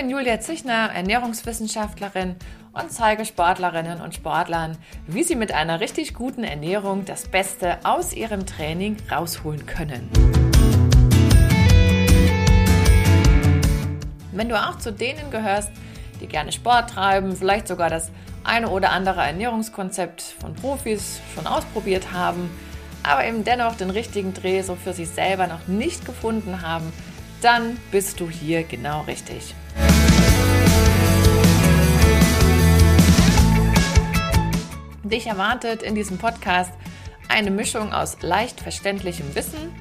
bin Julia Zichner, Ernährungswissenschaftlerin und zeige Sportlerinnen und Sportlern, wie sie mit einer richtig guten Ernährung das Beste aus ihrem Training rausholen können. Wenn du auch zu denen gehörst, die gerne Sport treiben, vielleicht sogar das eine oder andere Ernährungskonzept von Profis schon ausprobiert haben, aber eben dennoch den richtigen Dreh so für sich selber noch nicht gefunden haben, dann bist du hier genau richtig. Dich erwartet in diesem Podcast eine Mischung aus leicht verständlichem Wissen,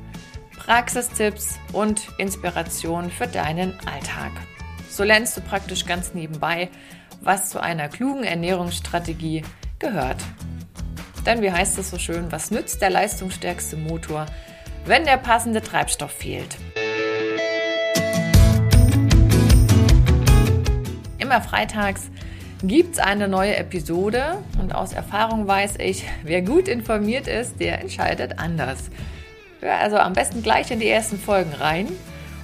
Praxistipps und Inspiration für deinen Alltag. So lernst du praktisch ganz nebenbei, was zu einer klugen Ernährungsstrategie gehört. Denn wie heißt es so schön, was nützt der leistungsstärkste Motor, wenn der passende Treibstoff fehlt? Immer freitags gibt es eine neue Episode und aus Erfahrung weiß ich, wer gut informiert ist, der entscheidet anders. Hör also am besten gleich in die ersten Folgen rein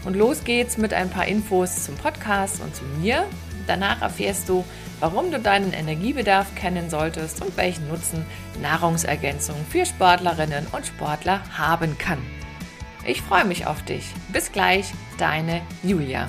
und los geht's mit ein paar Infos zum Podcast und zu mir. Danach erfährst du, warum du deinen Energiebedarf kennen solltest und welchen Nutzen Nahrungsergänzung für Sportlerinnen und Sportler haben kann. Ich freue mich auf dich. Bis gleich, deine Julia.